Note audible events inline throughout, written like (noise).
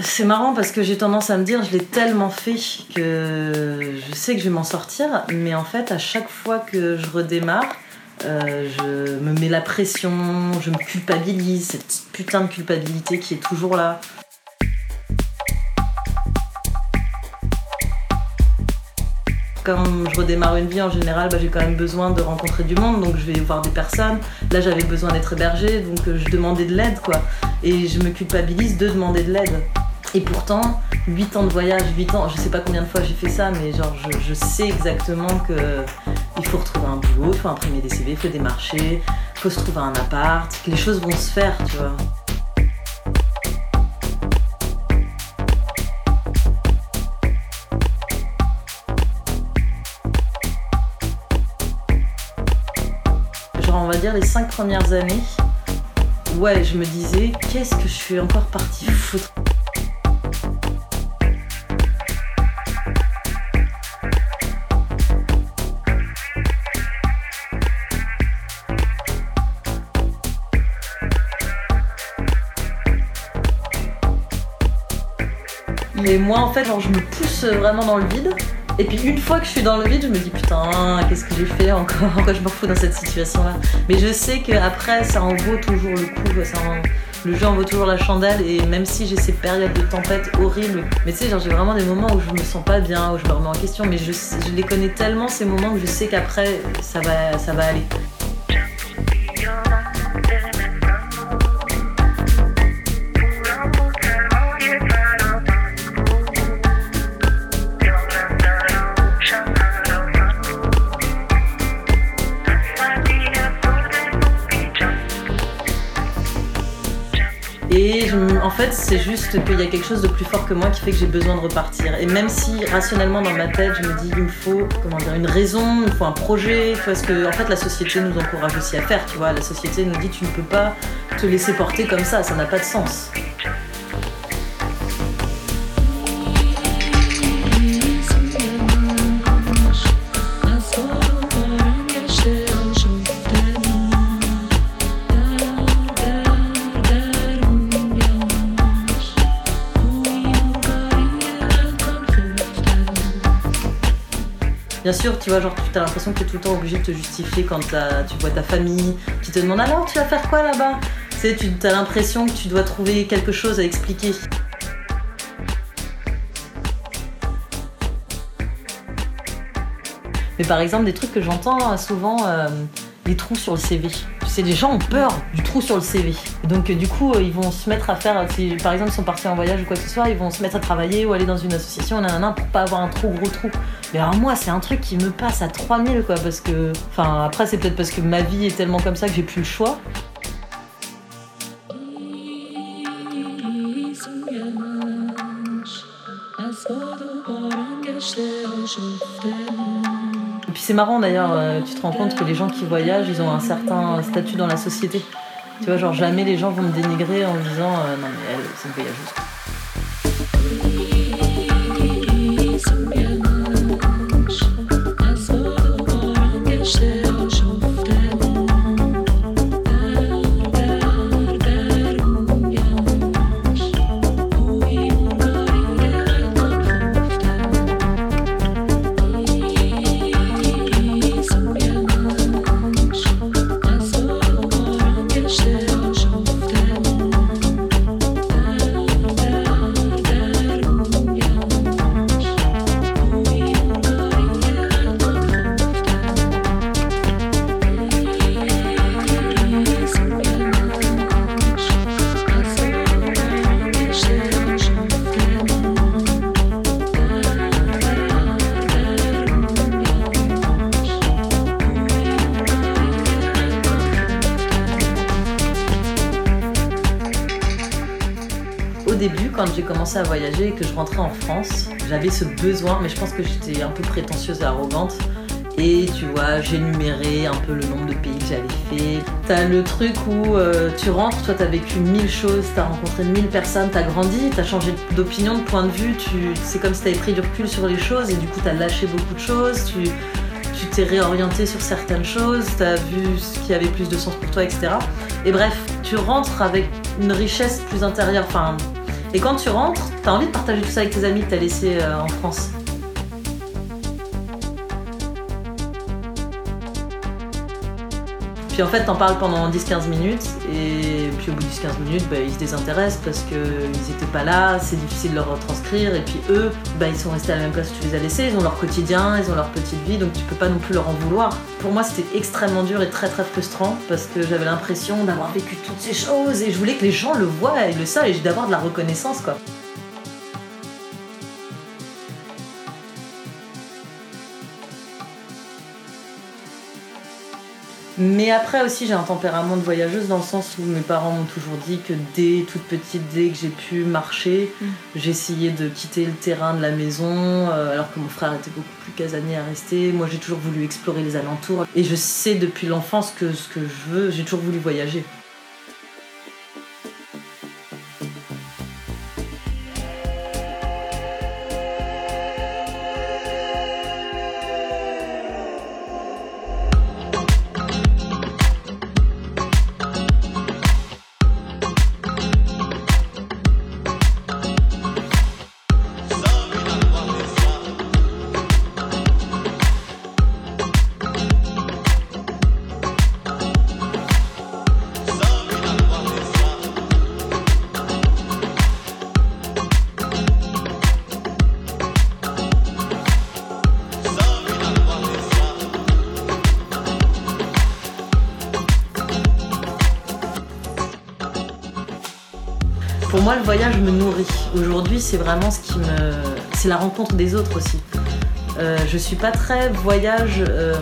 c'est marrant parce que j'ai tendance à me dire, je l'ai tellement fait que je sais que je vais m'en sortir, mais en fait, à chaque fois que je redémarre, euh, je me mets la pression, je me culpabilise, cette putain de culpabilité qui est toujours là. Quand je redémarre une vie en général, bah, j'ai quand même besoin de rencontrer du monde, donc je vais voir des personnes. Là, j'avais besoin d'être hébergée, donc euh, je demandais de l'aide, quoi. Et je me culpabilise de demander de l'aide. Et pourtant, 8 ans de voyage, 8 ans, je sais pas combien de fois j'ai fait ça, mais genre je, sais exactement que il faut retrouver un boulot, il faut imprimer des CV, il faut démarcher, il faut se trouver un appart, que les choses vont se faire, tu vois. Genre on va dire les 5 premières années, ouais je me disais qu'est-ce que je suis encore partie foutre? Mais moi, en fait, genre, je me pousse vraiment dans le vide. Et puis une fois que je suis dans le vide, je me dis putain, qu'est-ce que j'ai fait encore? Pourquoi je me fous dans cette situation-là? Mais je sais qu'après, ça en vaut toujours le coup. Ça Le jeu en vaut toujours la chandelle. Et même si j'ai ces périodes de tempête horribles, mais tu sais, genre j'ai vraiment des moments où je me sens pas bien, où je me remets en question. Mais je, je les connais tellement ces moments que je sais qu'après, ça va, ça va aller. Fait, c'est juste qu'il y a quelque chose de plus fort que moi qui fait que j'ai besoin de repartir. Et même si rationnellement dans ma tête, je me dis il me faut comment dire une raison, il faut un projet, parce que en fait la société nous encourage aussi à faire, tu vois. La société nous dit tu ne peux pas te laisser porter comme ça, ça n'a pas de sens. Bien sûr, tu vois, genre tu as l'impression que tu es tout le temps obligé de te justifier quand tu vois ta famille qui te demande alors tu vas faire quoi là-bas? Tu sais, tu as l'impression que tu dois trouver quelque chose à expliquer. Mais par exemple, des trucs que j'entends euh, souvent, euh, les trous sur le CV. C'est les gens ont peur du trou sur le CV. Donc euh, du coup, euh, ils vont se mettre à faire, euh, si par exemple ils sont partis en voyage ou quoi que ce soit, ils vont se mettre à travailler ou aller dans une association, nanana, pour pas avoir un trop gros trou. Mais alors moi, c'est un truc qui me passe à 3000 quoi, parce que... Enfin, après, c'est peut-être parce que ma vie est tellement comme ça que j'ai plus le choix. C'est marrant d'ailleurs, euh, tu te rends compte que les gens qui voyagent, ils ont un certain statut dans la société. Tu vois, genre jamais les gens vont me dénigrer en me disant euh, non mais elle, c'est une voyageuse. Voyager et que je rentrais en France, j'avais ce besoin, mais je pense que j'étais un peu prétentieuse et arrogante. Et tu vois, j'énumérais un peu le nombre de pays que j'avais fait. T'as le truc où euh, tu rentres, toi t'as vécu mille choses, t'as rencontré mille personnes, t'as grandi, t'as changé d'opinion, de point de vue, tu... c'est comme si t'avais pris du recul sur les choses et du coup t'as lâché beaucoup de choses, tu tu t'es réorienté sur certaines choses, t'as vu ce qui avait plus de sens pour toi, etc. Et bref, tu rentres avec une richesse plus intérieure, enfin Et quand tu rentres, t'as envie de partager tout ça avec tes amis que t'as laissés euh, en France? Puis en fait, t'en parles pendant 10-15 minutes, et puis au bout de 10-15 minutes, bah, ils se désintéressent parce qu'ils n'étaient pas là, c'est difficile de leur retranscrire, et puis eux, bah, ils sont restés à la même place où tu les as laissés, ils ont leur quotidien, ils ont leur petite vie, donc tu peux pas non plus leur en vouloir. Pour moi, c'était extrêmement dur et très très frustrant parce que j'avais l'impression d'avoir vécu toutes ces choses et je voulais que les gens le voient et le savent et d'avoir de la reconnaissance quoi. Mais après aussi, j'ai un tempérament de voyageuse dans le sens où mes parents m'ont toujours dit que dès toute petite, dès que j'ai pu marcher, mm. j'essayais de quitter le terrain de la maison, euh, alors que mon frère était beaucoup plus casanier à rester. Moi, j'ai toujours voulu explorer les alentours. Et je sais depuis l'enfance que ce que je veux, j'ai toujours voulu voyager. Moi, le voyage me nourrit. Aujourd'hui, c'est vraiment ce qui me. C'est la rencontre des autres aussi. Euh, je suis pas très voyage euh,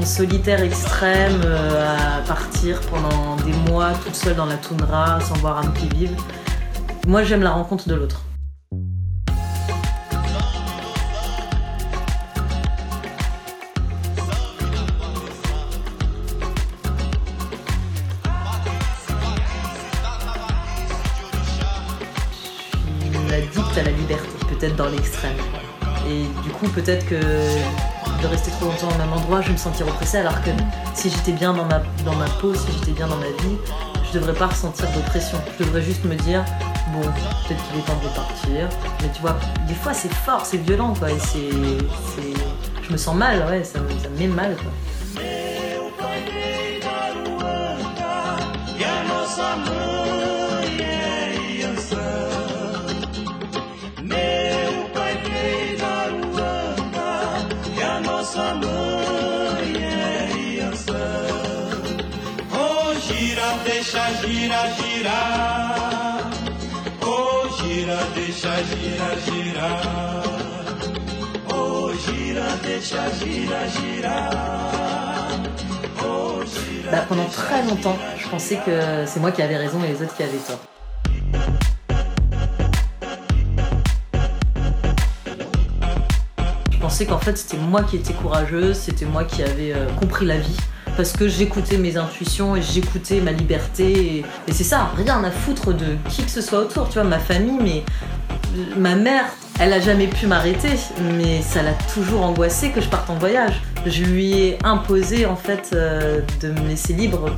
en solitaire extrême, euh, à partir pendant des mois toute seule dans la toundra sans voir un pied vivre. Moi, j'aime la rencontre de l'autre. Peut-être que de rester trop longtemps au même endroit, je me sentir oppressée, alors que si j'étais bien dans ma, peau, si j'étais bien dans ma vie, je devrais pas ressentir d'oppression. Je devrais juste me dire, bon, peut-être qu'il est temps de partir. Mais tu vois, des fois c'est fort, c'est violent, quoi. Et c'est. Je me sens mal, ouais, ça, ça me met mal, quoi. Bah, pendant très longtemps, je pensais que c'est moi qui avais raison et les autres qui avaient tort. Je pensais qu'en fait c'était moi qui étais courageuse, c'était moi qui avais euh, compris la vie parce que j'écoutais mes intuitions et j'écoutais ma liberté. Et, c'est ça, rien à foutre de qui que ce soit autour. Tu vois, ma famille, mais ma mère, elle a jamais pu m'arrêter, mais ça l'a toujours angoissée que je parte en voyage. Je lui ai imposé en fait euh, de me laisser libre.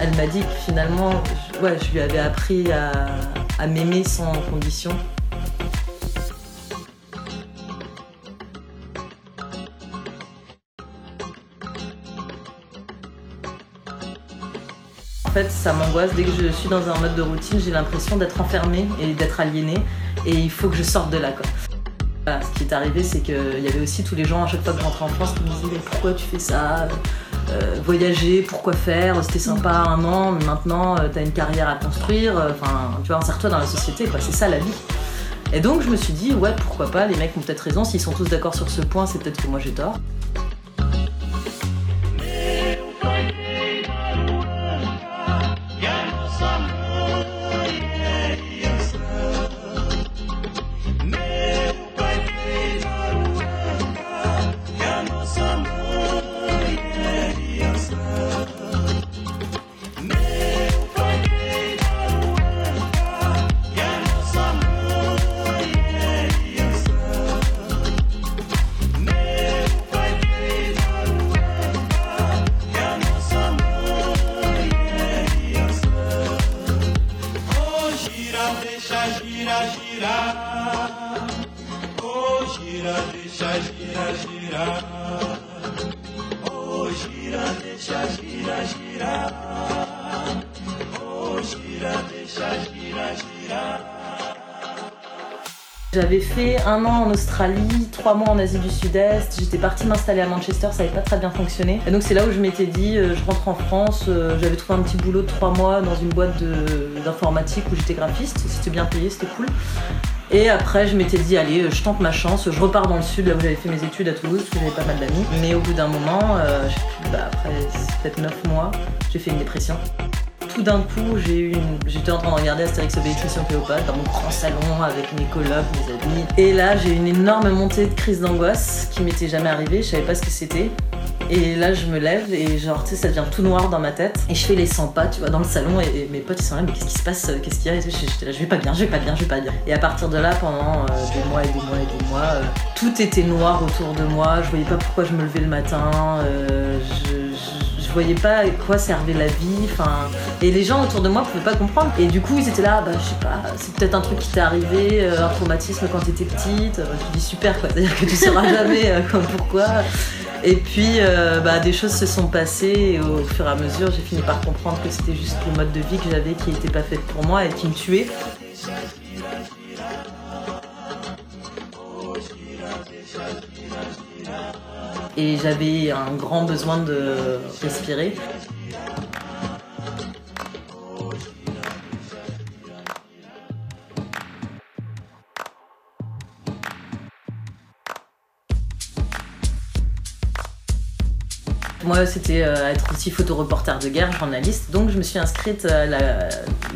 Elle m'a dit que finalement, ouais, je lui avais appris à m'aimer sans condition. Fait, ça m'angoisse. Dès que je suis dans un mode de routine, j'ai l'impression d'être enfermée et d'être aliénée. Et il faut que je sorte de là. Quoi. ce qui est arrivé, c'est qu'il y avait aussi tous les gens, à chaque fois que je rentrais en France, qui me disaient mais pourquoi tu fais ça? Euh, Voyager, pourquoi faire? C'était sympa un an, mais maintenant euh, t'as une carrière à construire. Enfin, tu vois, insère-toi dans la société, quoi. C'est ça la vie. Et donc je me suis dit, ouais, pourquoi pas, les mecs ont peut-être raison, s'ils sont tous d'accord sur ce point, c'est peut-être que moi j'ai tort. J'avais fait un an en Australie, trois mois en Asie du Sud-Est. J'étais partie m'installer à Manchester, ça n'avait pas très bien fonctionné. Et donc c'est là où je m'étais dit, euh, je rentre en France. euh, J'avais trouvé un petit boulot de trois mois dans une boîte d'informatique où j'étais graphiste. C'était bien payé, c'était cool. Et après, je m'étais dit, allez, je tente ma chance, je repars dans le sud, là où j'avais fait mes études à Toulouse, parce que j'avais pas mal d'amis. Mais au bout d'un moment, euh, bah, après peut-être 9 mois, j'ai fait une dépression. Tout d'un coup, j'ai eu une... j'étais en train de regarder Astérix Obélix Mission Cléopâtre dans mon grand salon avec mes colocs, mes amis. Et là, j'ai eu une énorme montée de crise d'angoisse qui m'était jamais arrivée, je savais pas ce que c'était. Et là, je me lève et genre, tu sais, ça devient tout noir dans ma tête. Et je fais les 100 pas, tu vois, dans le salon. Et, mes potes, ils sont là, mais qu'est-ce qui se passe Qu'est-ce qu'il y a là, je vais pas bien, je vais pas bien, je vais pas bien. Et à partir de là, pendant euh, des mois et des mois et des mois, euh, tout était noir autour de moi. Je voyais pas pourquoi je me levais le matin. euh, je voyais pas à quoi servait la vie. Et les gens autour de moi pouvaient pas comprendre. Et du coup, ils étaient là, bah, je sais pas, c'est peut-être un truc qui t'est arrivé, euh, un traumatisme quand t'étais petite. Euh, Je dis super, quoi. (laughs) C'est-à-dire que tu sauras jamais euh, comme pourquoi. Et puis, bah, des choses se sont passées et au fur et à mesure, j'ai fini par comprendre que c'était juste le mode de vie que j'avais qui n'était pas fait pour moi et qui me tuait. Et j'avais un grand besoin de respirer. Moi, c'était euh, être aussi photoreporter de guerre, journaliste. Donc, je me suis inscrite à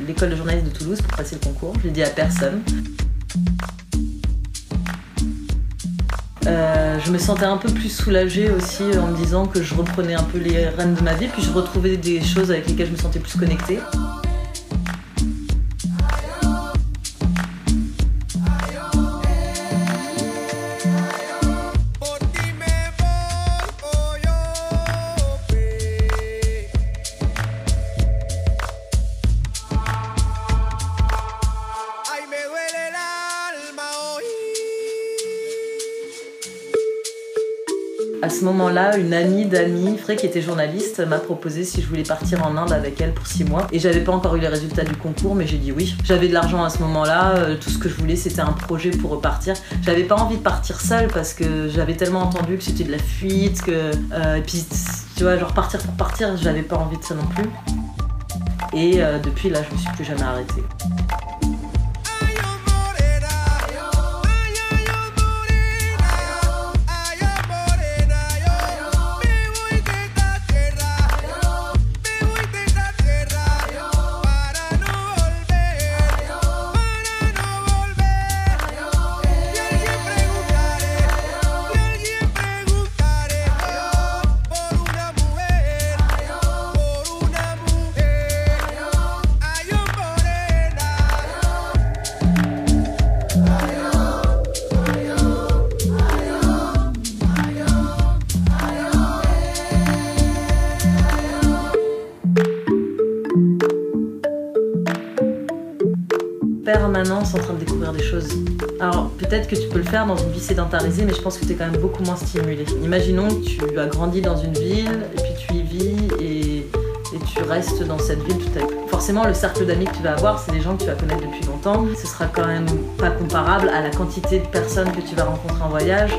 l'école de journalisme de Toulouse pour passer le concours. Je l'ai dit à personne. Euh, je me sentais un peu plus soulagée aussi en me disant que je reprenais un peu les rênes de ma vie, puis je retrouvais des choses avec lesquelles je me sentais plus connectée. Ce moment-là, une amie d'amis, Frey, qui était journaliste, m'a proposé si je voulais partir en Inde avec elle pour six mois. Et j'avais pas encore eu les résultats du concours, mais j'ai dit oui. J'avais de l'argent à ce moment-là, euh, tout ce que je voulais c'était un projet pour repartir. J'avais pas envie de partir seule parce que j'avais tellement entendu que c'était de la fuite, que. euh, et puis, tu vois, genre partir pour partir, j'avais pas envie de ça non plus. Et euh, depuis là, je me suis plus jamais arrêtée. Permanence en train de découvrir des choses. Alors peut-être que tu peux le faire dans une vie sédentarisée, mais je pense que tu es quand même beaucoup moins stimulé. Imaginons que tu as grandi dans une ville, et puis tu y vis, et, tu restes dans cette ville toute ta vie. Forcément, le cercle d'amis que tu vas avoir, c'est des gens que tu vas connaître depuis longtemps. Ce sera quand même pas comparable à la quantité de personnes que tu vas rencontrer en voyage.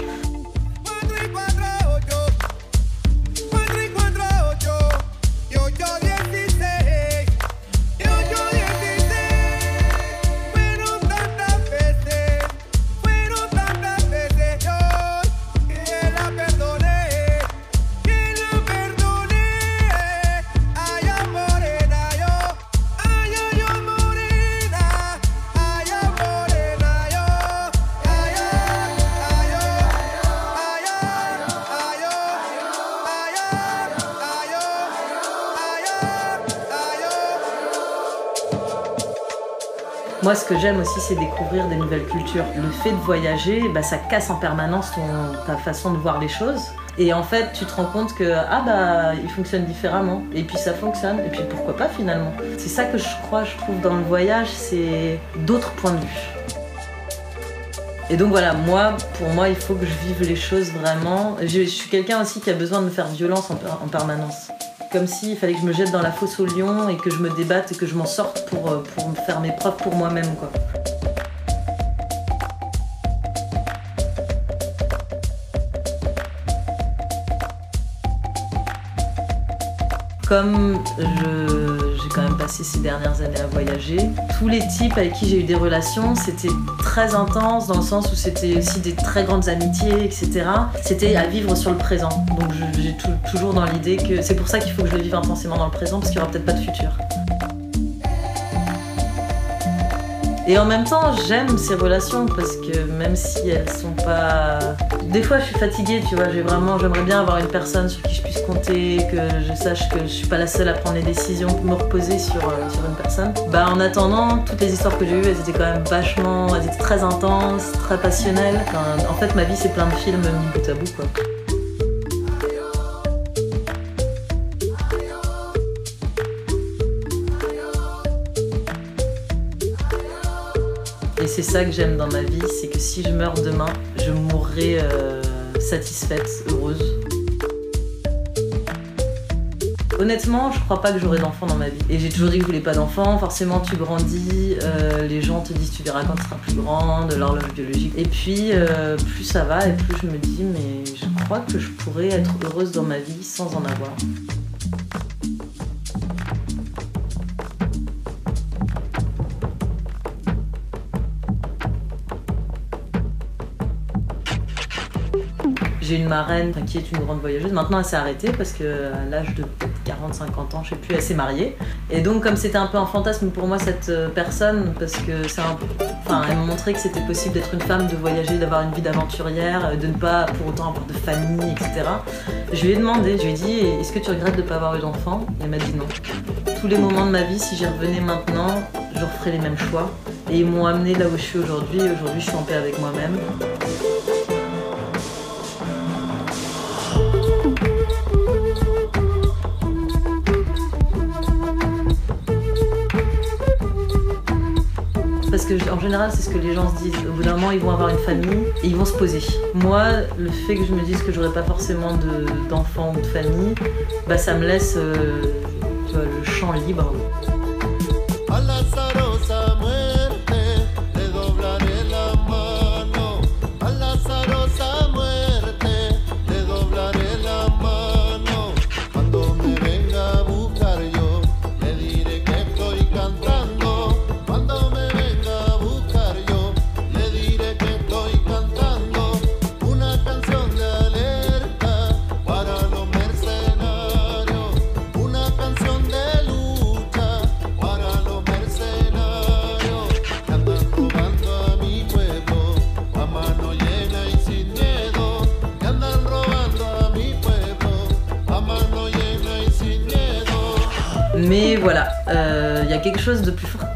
Moi, ce que j'aime aussi, c'est découvrir des nouvelles cultures. Le fait de voyager, bah, ça casse en permanence ta façon de voir les choses. Et en fait, tu te rends compte que ah bah il fonctionne différemment. Et puis ça fonctionne. Et puis pourquoi pas finalement? C'est ça que je crois, je trouve dans le voyage, c'est d'autres points de vue. Et donc voilà, moi, pour moi, il faut que je vive les choses vraiment. Je, suis quelqu'un aussi qui a besoin de me faire violence en permanence. Comme s'il fallait que je me jette dans la fosse au lion et que je me débatte et que je m'en sorte pour, euh, pour me faire mes preuves pour moi-même. Comme je- quand même passé ces dernières années à voyager, tous les types avec qui j'ai eu des relations, c'était très intense dans le sens où c'était aussi des très grandes amitiés, etc. C'était à vivre sur le présent. Donc j'ai tou- toujours dans l'idée que c'est pour ça qu'il faut que je le vive intensément dans le présent parce qu'il n'y aura peut-être pas de futur. Et en même temps, j'aime ces relations parce que même si elles sont pas. Des fois, je suis fatiguée, tu vois. J'ai vraiment, j'aimerais bien avoir une personne sur qui je puisse compter, que je sache que je suis pas la seule à prendre les décisions, me reposer sur, euh, sur une personne. Bah, en attendant, toutes les histoires que j'ai eues, elles étaient quand même vachement, elles étaient très intenses, très passionnelles. En fait, ma vie, c'est plein de films mis bout à bout, quoi. C'est ça que j'aime dans ma vie, c'est que si je meurs demain, je mourrai euh, satisfaite, heureuse. Honnêtement, je crois pas que j'aurai d'enfants dans ma vie. Et j'ai toujours dit que je voulais pas d'enfants. Forcément, tu grandis, euh, les gens te disent tu verras quand tu seras plus grande, l'horloge biologique. Et puis, euh, plus ça va, et plus je me dis mais je crois que je pourrais être heureuse dans ma vie sans en avoir. J'ai une marraine qui est une grande voyageuse. Maintenant, elle s'est arrêtée parce qu'à l'âge de peut-être 40-50 ans, je sais plus, elle s'est mariée. Et donc, comme c'était un peu un fantasme pour moi, cette euh, personne, parce que c'est un... Enfin, elle m'a montré que c'était possible d'être une femme, de voyager, d'avoir une vie d'aventurière, euh, de ne pas pour autant avoir de famille, etc. Je lui ai demandé, je lui ai dit, est-ce que tu regrettes de ne pas avoir eu d'enfant? Elle m'a dit non. Tous les moments de ma vie, si j'y revenais maintenant, je referais les mêmes choix. Et ils m'ont amené là où je suis aujourd'hui. Aujourd'hui, je suis en paix avec moi-même. En général, c'est ce que les gens se disent. Au bout d'un moment, ils vont avoir une famille et ils vont se poser. Moi, le fait que je me dise que j'aurai pas forcément de- d'enfants ou de famille, bah ça me laisse euh, le champ libre.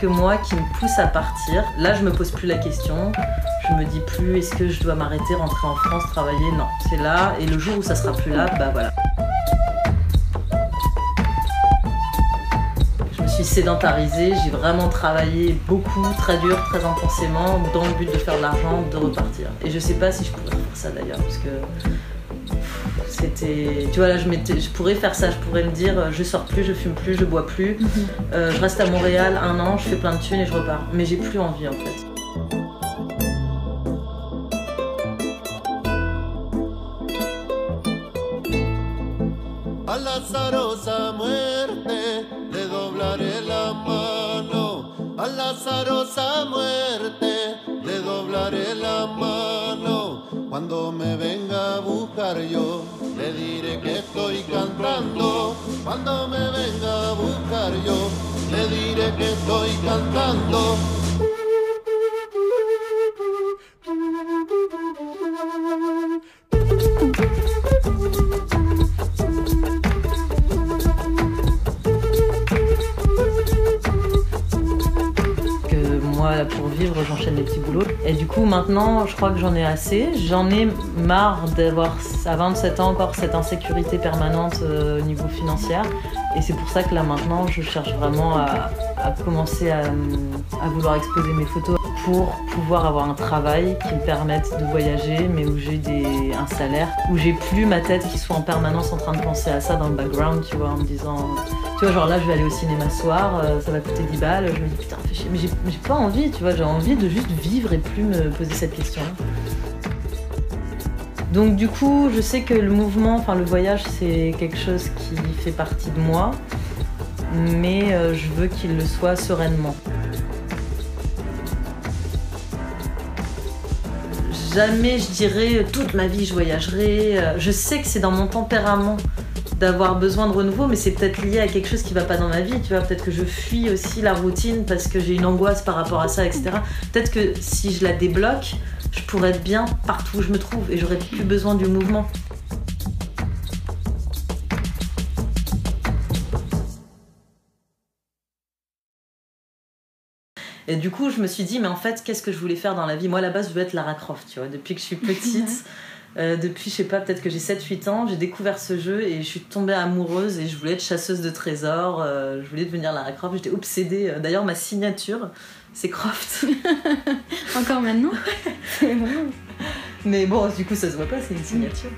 Moi qui me pousse à partir. Là, je me pose plus la question. Je me dis plus est-ce que je dois m'arrêter, rentrer en France, travailler? Non, c'est là. Et le jour où ça sera plus là, bah voilà. Je me suis sédentarisée, j'ai vraiment travaillé beaucoup, très dur, très intensément, dans le but de faire de l'argent, de repartir. Et je sais pas si je pourrais faire ça d'ailleurs, parce que c'était. Tu vois, là, je, m'étais- je pourrais faire ça, je pourrais me dire euh, je sors plus, je fume plus, je bois plus, euh, je reste à Montréal un an, je fais plein de thunes et je repars. Mais j'ai plus envie en fait. A la azarosa muerte le doblaré la mano. A la azarosa muerte Cuando me venga a buscar yo, le diré que estoy cantando. Cuando me venga a buscar yo, le diré que estoy cantando. Je crois que j'en ai assez. J'en ai marre d'avoir, à 27 ans, encore cette insécurité permanente euh, au niveau financier. Et c'est pour ça que là, maintenant, je cherche vraiment à, à commencer à, à vouloir exposer mes photos pour pouvoir avoir un travail qui me permette de voyager, mais où j'ai des, un salaire, où j'ai plus ma tête qui soit en permanence en train de penser à ça dans le background, tu vois, en me disant, tu vois, genre là, je vais aller au cinéma soir, euh, ça va coûter 10 balles, je me dis, putain, fais chier, mais j'ai j'ai pas envie, tu vois, j'ai envie de juste vivre et plus me poser cette question. Donc du coup, je sais que le mouvement, enfin le voyage, c'est quelque chose qui fait partie de moi, mais euh, je veux qu'il le soit sereinement. Jamais je dirais toute ma vie je voyagerai. Euh, Je sais que c'est dans mon tempérament d'avoir besoin de renouveau, mais c'est peut-être lié à quelque chose qui va pas dans ma vie. Tu vois, peut-être que je fuis aussi la routine parce que j'ai une angoisse par rapport à ça, etc. Peut-être que si je la débloque, je pourrais être bien partout où je me trouve et j'aurais plus besoin du mouvement. Et du coup, je me suis dit, mais en fait, qu'est-ce que je voulais faire dans la vie? Moi, à la base, je veux être Lara Croft, tu vois. Depuis que je suis petite, (laughs) euh, depuis, je sais pas, peut-être que j'ai 7-8 ans, j'ai découvert ce jeu et je suis tombée amoureuse et je voulais être chasseuse de trésors. euh, je voulais devenir Lara Croft. J'étais obsédée. Euh, D'ailleurs, ma signature, c'est Croft. (laughs) Encore maintenant? (laughs) C'est mais bon, du coup, ça se voit pas, c'est une signature.